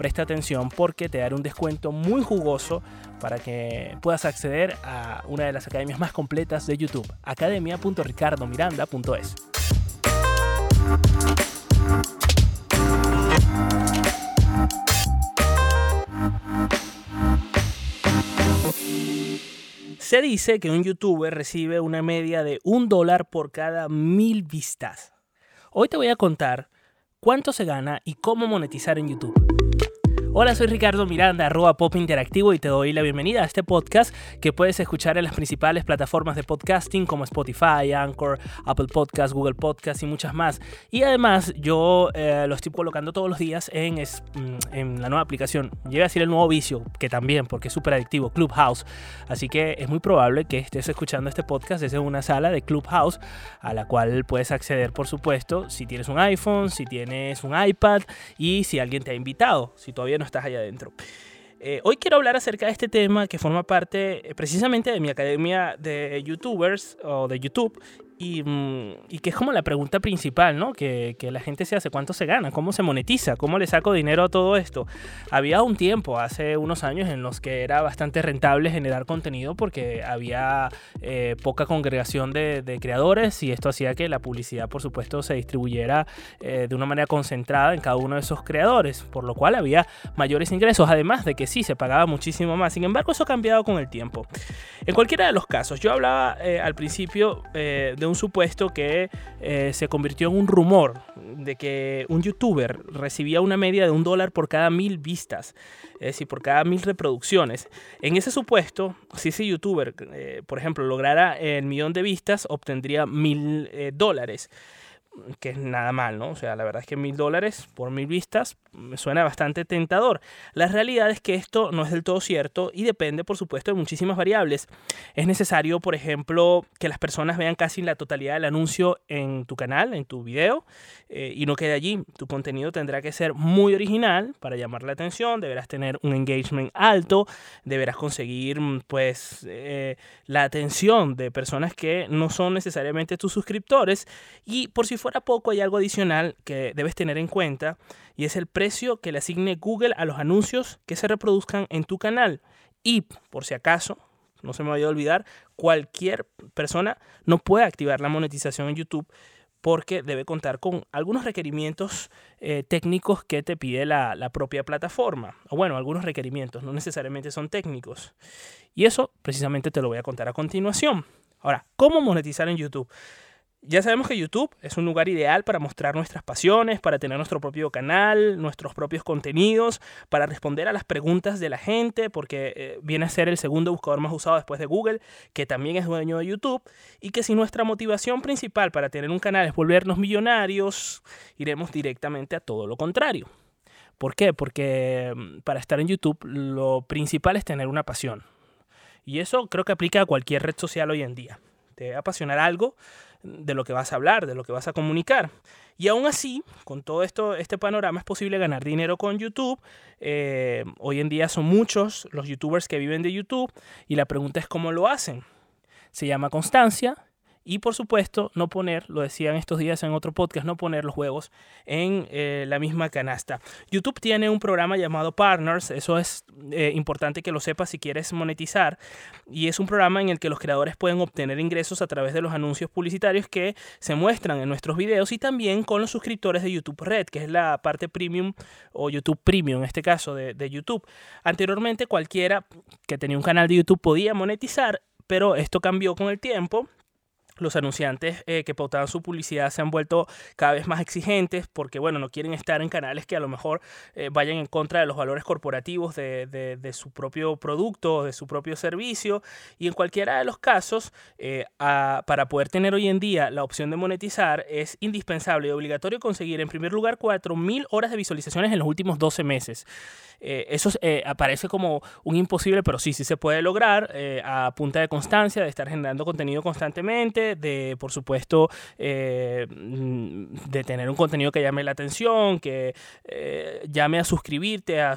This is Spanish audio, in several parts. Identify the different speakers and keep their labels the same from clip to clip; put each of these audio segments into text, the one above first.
Speaker 1: presta atención porque te daré un descuento muy jugoso para que puedas acceder a una de las academias más completas de YouTube, academia.ricardomiranda.es. Se dice que un youtuber recibe una media de un dólar por cada mil vistas. Hoy te voy a contar cuánto se gana y cómo monetizar en YouTube. Hola, soy Ricardo Miranda, arroba Pop Interactivo y te doy la bienvenida a este podcast que puedes escuchar en las principales plataformas de podcasting como Spotify, Anchor, Apple Podcast, Google Podcast y muchas más. Y además yo eh, lo estoy colocando todos los días en, mm, en la nueva aplicación. Llega a decir el nuevo vicio, que también, porque es súper adictivo, Clubhouse. Así que es muy probable que estés escuchando este podcast desde una sala de Clubhouse a la cual puedes acceder, por supuesto, si tienes un iPhone, si tienes un iPad y si alguien te ha invitado. Si todavía no estás allá adentro. Eh, hoy quiero hablar acerca de este tema que forma parte eh, precisamente de mi academia de youtubers o de YouTube Mm, y, que es como la pregunta principal, ¿no? Que, la gente se hace, ¿cuánto se gana? ¿Cómo se monetiza? ¿Cómo le saco dinero a todo esto? Había un tiempo, hace unos años, en los que era bastante rentable generar contenido porque había eh, poca congregación de, de, creadores y esto hacía que la publicidad, por supuesto, se distribuyera eh, de una manera concentrada en cada uno de esos creadores, por lo cual había mayores ingresos, además de que sí, se pagaba muchísimo más. Sin embargo, eso ha cambiado con el tiempo. En cualquiera de los casos, yo hablaba eh, al principio de un supuesto que eh, se convirtió en un rumor de que un youtuber recibía una media de un dólar por cada mil vistas, es decir, por cada mil reproducciones. En ese supuesto, si ese youtuber, eh, por ejemplo, lograra el millón de vistas, obtendría mil eh, dólares que es nada mal, ¿no? O sea, la verdad es que mil dólares por mil vistas me suena bastante tentador. La realidad es que esto no es del todo cierto y depende, por supuesto, de muchísimas variables. Es necesario, por ejemplo, que las personas vean casi la totalidad del anuncio en tu canal, en tu video, eh, y no quede allí. Tu contenido tendrá que ser muy original para llamar la atención, deberás tener un engagement alto, deberás conseguir, mm, pues, eh, la atención de personas que no son necesariamente tus suscriptores y por si fuera poco, hay algo adicional que debes tener en cuenta y es el precio que le asigne Google a los anuncios que se reproduzcan en tu canal. Y, por si acaso, no se me vaya a olvidar, cualquier persona no puede activar la monetización en YouTube porque debe contar con algunos requerimientos eh, técnicos que te pide la, la, propia plataforma. O bueno, algunos requerimientos, no necesariamente son técnicos. Y eso precisamente te lo voy a contar a continuación. Ahora, ¿cómo monetizar en YouTube? Ya sabemos que YouTube es un lugar ideal para mostrar nuestras pasiones, para tener nuestro propio canal, nuestros propios contenidos, para responder a las preguntas de la gente, porque eh, viene a ser el segundo buscador más usado después de Google, que también es dueño de YouTube, y que si nuestra motivación principal para tener un canal es volvernos millonarios, iremos directamente a todo lo contrario. ¿Por qué? Porque mm, para estar en YouTube lo principal es tener una pasión. Y eso creo que aplica a cualquier red social hoy en día. Te apasionar algo de lo que vas a hablar, de lo que vas a comunicar. Y aún así, con todo esto, este panorama es posible ganar dinero con YouTube. Eh, hoy en día son muchos los youtubers que viven de YouTube y la pregunta es cómo lo hacen. Se llama constancia, y por supuesto, no poner, lo decían estos días en otro podcast, no poner los juegos en eh, la misma canasta. YouTube tiene un programa llamado Partners, eso es eh, importante que lo sepas si quieres monetizar. Y es un programa en el que los creadores pueden obtener ingresos a través de los anuncios publicitarios que se muestran en nuestros videos y también con los suscriptores de YouTube Red, que es la parte premium o YouTube Premium en este caso de, de YouTube. Anteriormente cualquiera que tenía un canal de YouTube podía monetizar, pero esto cambió con el tiempo los anunciantes eh, que pautaban su publicidad se han vuelto cada vez más exigentes porque, bueno, no quieren estar en canales que a lo mejor eh, vayan en contra de los valores corporativos de, de, su propio producto, de su propio servicio. Y en cualquiera de los casos, eh, para poder tener hoy en día la opción de monetizar, es indispensable y obligatorio conseguir, en primer lugar, 4.000 horas de visualizaciones en los últimos 12 meses. eso aparece como un imposible, pero sí, sí se puede lograr a punta de constancia, de estar generando contenido constantemente de, por supuesto, eh, mm, de tener un contenido que llame la atención, que eh, llame a suscribirte a,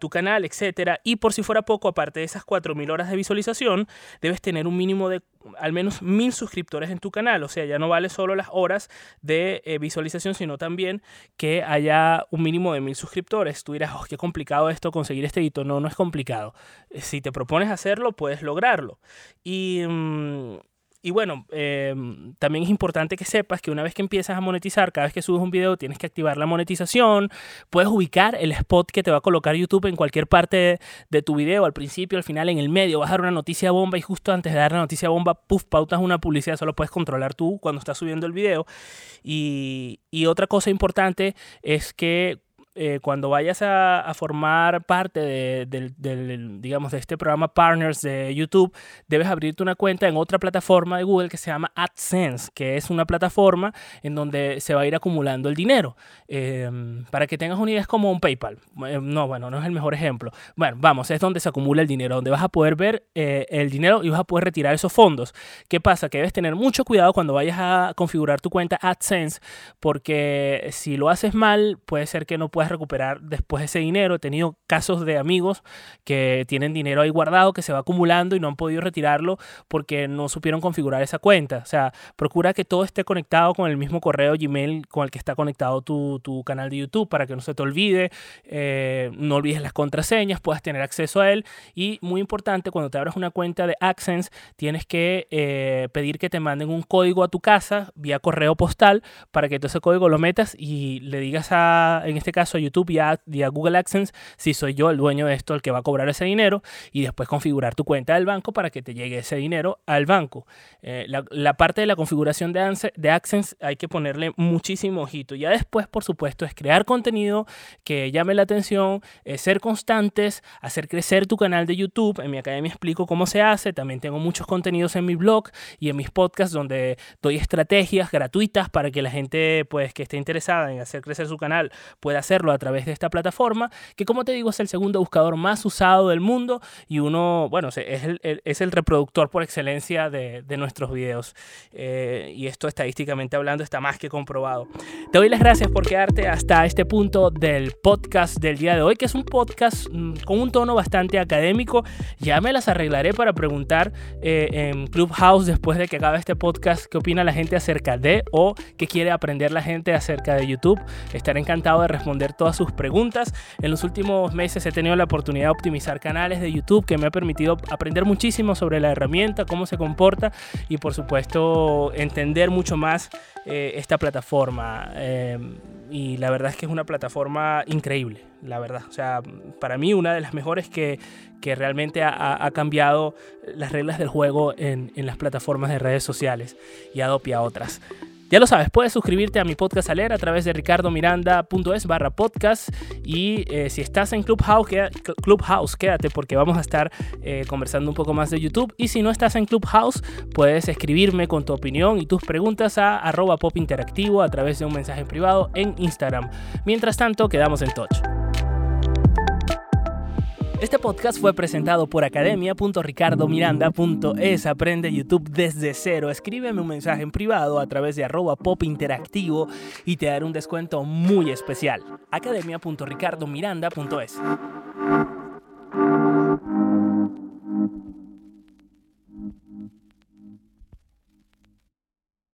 Speaker 1: tu canal, etc. Y por si fuera poco, aparte de esas 4.000 horas de visualización, debes tener un mínimo de al menos mil suscriptores en tu canal. O sea, ya no vale solo las horas de eh, visualización, sino también que haya un mínimo de mil suscriptores. Tú dirás, oh, qué complicado esto, conseguir este hito. No, no es complicado. Si te propones hacerlo, puedes lograrlo. Y... Mm, y bueno, em, también es importante que sepas que una vez que empiezas a monetizar, cada vez que subes un video tienes que activar la monetización, puedes ubicar el spot que te va a colocar YouTube en cualquier parte de, tu video, al principio, al final, en el medio, vas a dar una noticia bomba y justo antes de dar la noticia bomba, puff, pautas una publicidad, solo puedes controlar tú cuando estás subiendo el video. Y, y otra cosa importante es que eh, cuando vayas a, formar parte de, digamos, de este programa Partners de YouTube, debes abrirte una cuenta en otra plataforma de Google que se llama AdSense, que es una plataforma en donde se va a ir acumulando el dinero. Em, para que tengas una idea, es como un PayPal. Eh, no, bueno, no es el mejor ejemplo. Bueno, vamos, es donde se acumula el dinero, donde vas a poder ver eh, el dinero y vas a poder retirar esos fondos. ¿Qué pasa? Que debes tener mucho cuidado cuando vayas a configurar tu cuenta AdSense, porque si lo haces mal, puede ser que no puedas recuperar después ese dinero. He tenido casos de amigos que tienen dinero ahí guardado, que se va acumulando y no han podido retirarlo porque no supieron configurar esa cuenta. O sea, procura que todo esté conectado con el mismo correo Gmail con el que está conectado tu, canal de YouTube para que no se te olvide. Eh, no olvides las contraseñas, puedas tener acceso a él. Y muy importante, cuando te abras una cuenta de AdSense, tienes que eh, pedir que te manden un código a tu casa vía correo postal para que todo ese código lo metas y le digas a, en este caso, YouTube y a, Google AdSense si soy yo el dueño de esto el que va a cobrar ese dinero y después configurar tu cuenta del banco para que te llegue ese dinero al banco. Eh, la, parte de la configuración de, de AdSense hay que ponerle muchísimo ojito. Ya después, por supuesto, es crear contenido que llame la atención, ser constantes, hacer crecer tu canal de YouTube. En mi academia explico cómo se hace. También tengo muchos contenidos en mi blog y en mis podcasts donde doy estrategias gratuitas para que la gente pues, que esté interesada en hacer crecer su canal pueda hacerlo a través de esta plataforma, que como te digo es el segundo buscador más usado del mundo y uno, bueno, es el, es el reproductor por excelencia de, de nuestros videos. Eh, y esto estadísticamente hablando está más que comprobado. Te doy las gracias por quedarte hasta este punto del podcast del día de hoy, que es un podcast mm, con un tono bastante académico. Ya me las arreglaré para preguntar eh, en Clubhouse después de que acabe este podcast qué opina la gente acerca de o qué quiere aprender la gente acerca de YouTube. Estaré encantado de responder todas sus preguntas. En los últimos meses he tenido la oportunidad de optimizar canales de YouTube que me ha permitido aprender muchísimo sobre la herramienta, cómo se comporta y por supuesto entender mucho más eh, esta plataforma. Eh, y la verdad es que es una plataforma increíble, la verdad. O sea, para mí una de las mejores que, que realmente ha, ha, cambiado las reglas del juego en, en, las plataformas de redes sociales y adopia otras. Ya lo sabes, puedes suscribirte a mi podcast a leer a través de ricardomiranda.es barra podcast y eh, si estás en Clubhouse, Clubhouse, quédate porque vamos a estar eh, conversando un poco más de YouTube y si no estás en Clubhouse, puedes escribirme con tu opinión y tus preguntas a arroba pop interactivo a través de un mensaje privado en Instagram. Mientras tanto, quedamos en touch. Este podcast fue presentado por academia.ricardomiranda.es. Aprende YouTube desde cero. Escríbeme un mensaje en privado a través de arroba pop interactivo y te daré un descuento muy especial. academia.ricardomiranda.es.